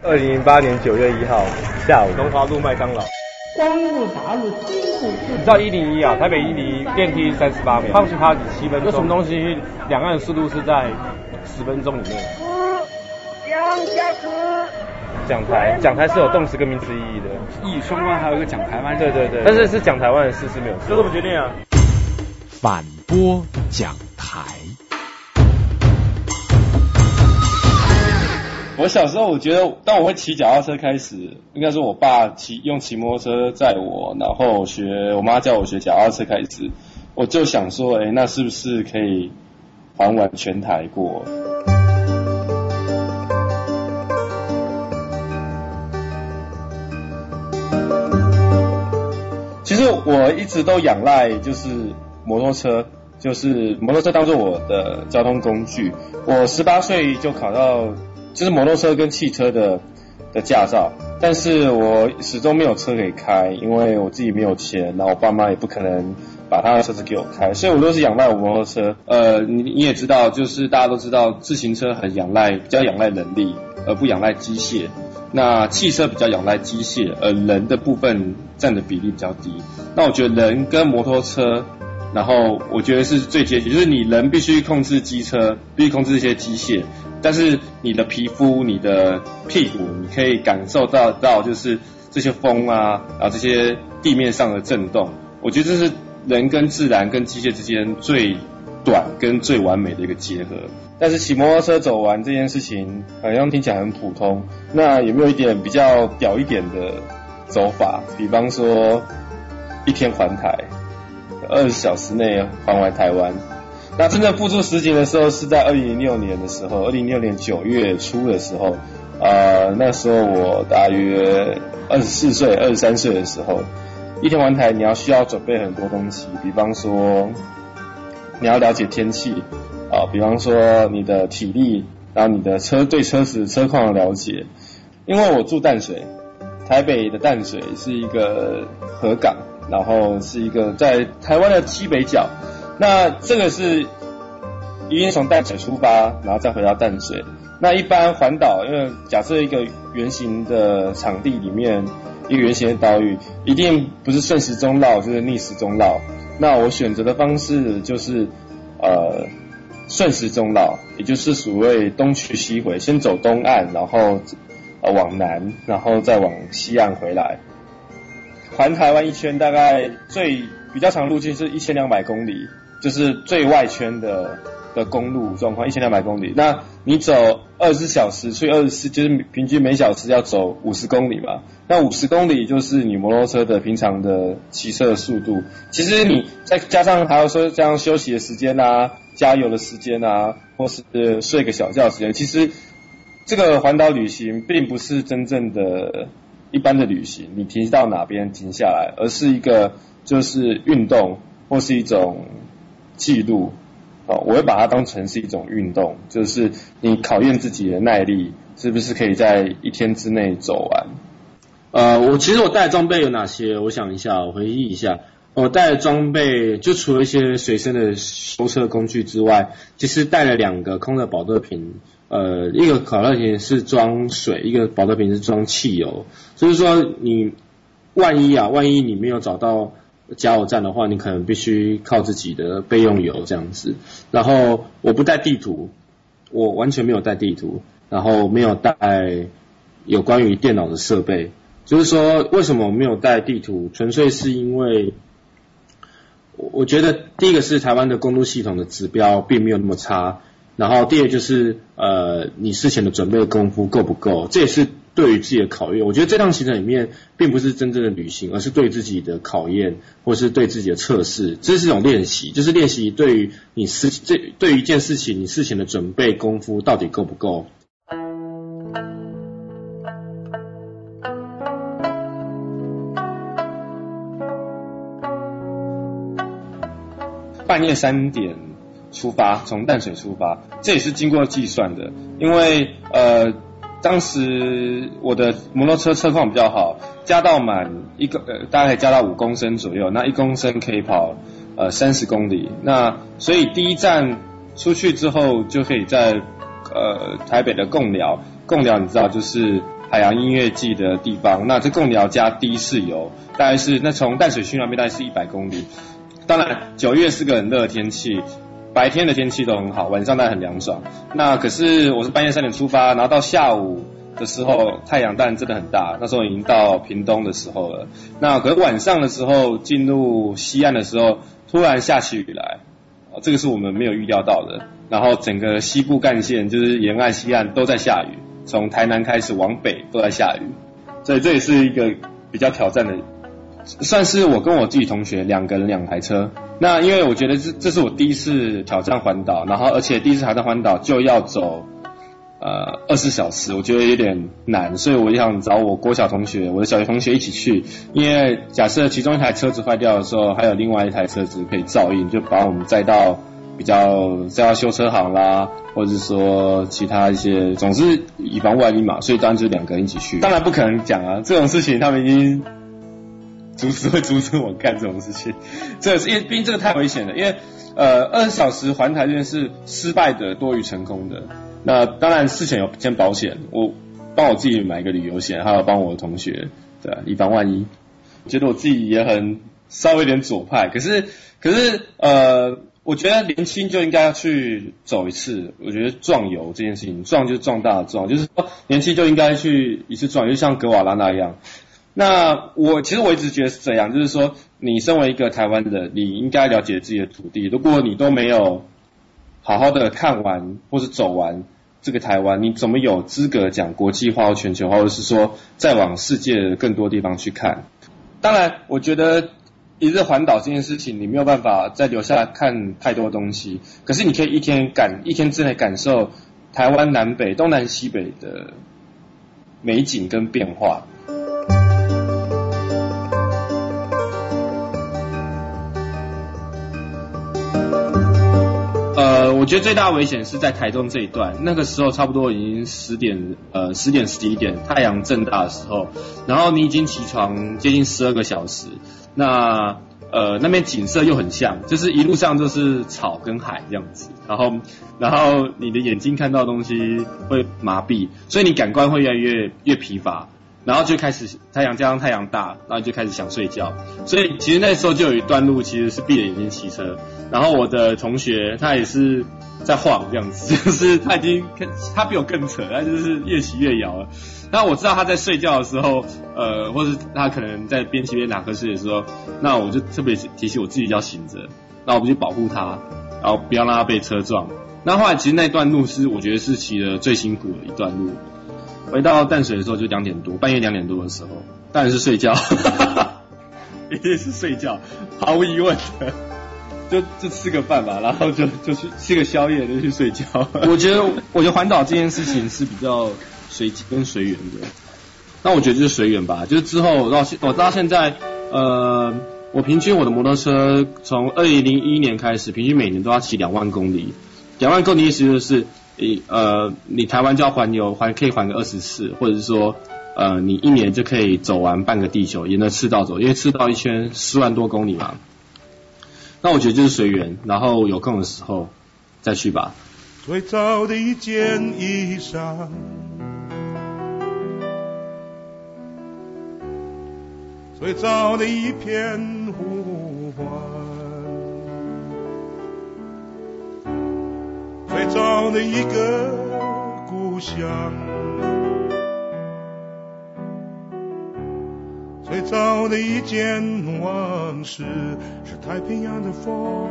二零零八年九月一号下午，龙华路麦当劳。光复大路西部你知道一零一啊，台北一零一电梯三十八秒，放弃趴几七分钟。有什么东西两岸的速度是在十分钟里面？讲台，讲台是有动词跟名词意义的，意义双关，还有一个讲台湾。对对对，但是是讲台湾的事是没有。这怎么决定啊？反播讲我小时候，我觉得当我会骑脚踏车开始，应该是我爸骑用骑摩托车载我，然后学我妈教我学脚踏车开始，我就想说，哎，那是不是可以环完全台过？其实我一直都仰赖就是摩托车，就是摩托车当做我的交通工具。我十八岁就考到。就是摩托车跟汽车的的驾照，但是我始终没有车可以开，因为我自己没有钱，然后我爸妈也不可能把他的车子给我开，所以我都是仰赖我摩托车。呃，你你也知道，就是大家都知道，自行车很仰赖，比较仰赖能力，而不仰赖机械。那汽车比较仰赖机械，而人的部分占的比例比较低。那我觉得人跟摩托车，然后我觉得是最接近，就是你人必须控制机车，必须控制一些机械。但是你的皮肤、你的屁股，你可以感受到到就是这些风啊，然后这些地面上的震动，我觉得这是人跟自然跟机械之间最短跟最完美的一个结合。但是骑摩托车走完这件事情，好像听起来很普通。那有没有一点比较屌一点的走法？比方说一天环台，二十小时内环完台湾。那真正付出实情的时候是在二零零六年的时候，二零零六年九月初的时候，呃，那时候我大约二十四岁、二十三岁的时候，一天玩台你要需要准备很多东西，比方说你要了解天气啊，比方说你的体力，然后你的车对车子车况的了解，因为我住淡水，台北的淡水是一个河港，然后是一个在台湾的西北角。那这个是一定从淡水出发，然后再回到淡水。那一般环岛，因为假设一个圆形的场地里面，一个圆形的岛屿，一定不是顺时钟绕，就是逆时钟绕。那我选择的方式就是呃顺时钟绕，也就是所谓东去西回，先走东岸，然后呃往南，然后再往西岸回来。环台湾一圈大概最比较长路径是一千两百公里。就是最外圈的的公路状况，一千两百公里。那你走二十四小时，所以二十四就是平均每小时要走五十公里嘛。那五十公里就是你摩托车的平常的骑车的速度。其实你再加上还要说这样休息的时间啊，加油的时间啊，或是睡个小觉时间，其实这个环岛旅行并不是真正的一般的旅行，你停到哪边停下来，而是一个就是运动或是一种。记录，哦，我会把它当成是一种运动，就是你考验自己的耐力，是不是可以在一天之内走完？呃，我其实我带的装备有哪些？我想一下，我回忆一下，我带的装备就除了一些随身的修车工具之外，其实带了两个空的保特瓶，呃，一个可乐瓶是装水，一个保特瓶是装汽油，就是说你万一啊，万一你没有找到。加油站的话，你可能必须靠自己的备用油这样子。然后我不带地图，我完全没有带地图，然后没有带有关于电脑的设备。就是说，为什么我没有带地图？纯粹是因为，我我觉得第一个是台湾的公路系统的指标并没有那么差。然后第二就是呃，你事前的准备功夫够不够？这也是。对于自己的考验，我觉得这趟行程里面并不是真正的旅行，而是对自己的考验，或是对自己的测试。这是一种练习，就是练习对于你事这对于一件事情你事前的准备功夫到底够不够。半夜三点出发，从淡水出发，这也是经过计算的，因为呃。当时我的摩托车车况比较好，加到满一个呃，大概加到五公升左右，那一公升可以跑呃三十公里。那所以第一站出去之后，就可以在呃台北的贡寮，贡寮你知道就是海洋音乐季的地方。那这贡寮加的士油，大概是那从淡水去那边大概是一百公里。当然九月是个很热的天气，白天的天气都很好，晚上当然很凉爽。那可是我是半夜三点出发，然后到下午的时候太阳当然真的很大，那时候已经到屏东的时候了。那可是晚上的时候进入西岸的时候，突然下起雨来，这个是我们没有预料到的。然后整个西部干线就是沿岸西岸都在下雨，从台南开始往北都在下雨，所以这也是一个比较挑战的，算是我跟我自己同学两个人两台车。那因为我觉得这这是我第一次挑战环岛，然后而且第一次挑战环岛就要走呃二十小时，我觉得有点难，所以我就想找我郭小同学，我的小学同学一起去，因为假设其中一台车子坏掉的时候，还有另外一台车子可以照应，就把我们载到。比较在要修车行啦，或者是说其他一些，总之以防万一嘛，所以当然就两个人一起去。当然不可能讲啊，这种事情他们已经阻止会阻止我干这种事情。这是因为毕竟这个太危险了，因为呃二十小时环台这件事失败的多于成功的。那当然事前有先保险，我帮我自己买一个旅游险，还有帮我的同学，对，以防万一。觉得我自己也很稍微有点左派，可是可是呃。我觉得年轻就应该要去走一次。我觉得壮游这件事情，壮就是壮大的壮，就是说年轻就应该去一次壮，就像格瓦拉那一样。那我其实我一直觉得是这样，就是说你身为一个台湾的，你应该了解自己的土地。如果你都没有好好的看完或是走完这个台湾，你怎么有资格讲国际化或全球化，或者是说再往世界的更多地方去看？当然，我觉得。一日环岛这件事情，你没有办法再留下来看太多东西。可是你可以一天感一天之内感受台湾南北、东南西北的美景跟变化。我觉得最大危险是在台中这一段，那个时候差不多已经十点呃十点十一点，太阳正大的时候，然后你已经起床接近十二个小时。那呃那边景色又很像，就是一路上都是草跟海这样子，然后然后你的眼睛看到东西会麻痹，所以你感官会越来越越疲乏，然后就开始太阳加上太阳大，然后就开始想睡觉，所以其实那时候就有一段路其实是闭着眼睛骑车，然后我的同学他也是在晃这样子，就是他已经他比我更扯，他就是越骑越摇了。那我知道他在睡觉的时候，呃，或者他可能在边骑边打瞌睡的时候，那我就特别提醒我自己要醒着，那我们就保护他，然后不要让他被车撞。那后来其实那段路是我觉得是骑的最辛苦的一段路。回到淡水的时候就两点多，半夜两点多的时候，当然是睡觉，一定是睡觉，毫无疑问的，就就吃个饭吧，然后就就去吃个宵夜就去睡觉。我觉得我觉得环岛这件事情是比较。随机跟随缘的，那我觉得就是随缘吧。就是之后到现我到现在，呃，我平均我的摩托车从二零零一年开始，平均每年都要骑两万公里。两万公里意思就是，你呃，你台湾就要环游，环可以环个二十次，或者是说，呃，你一年就可以走完半个地球，沿着赤道走，因为赤道一圈四万多公里嘛。那我觉得就是随缘，然后有空的时候再去吧。最早的一件衣裳。最早的一片呼唤，最早的一个故乡，最早的一件往事，是太平洋的风，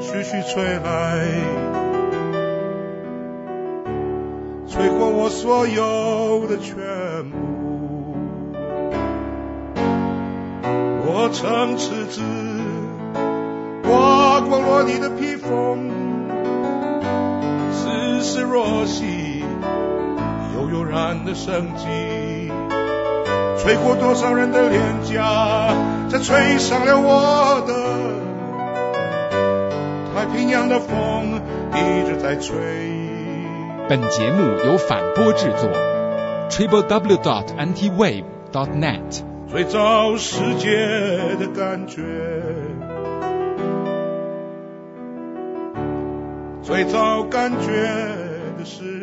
徐徐吹来，吹过我所有的全部。我曾赤子刮光了你的披风，丝丝若细，悠悠然的生机，吹过多少人的脸颊，才吹上了我的。太平洋的风一直在吹。本节目由反播制作，triple w dot anti wave dot net。最早世界的感觉，最早感觉的是。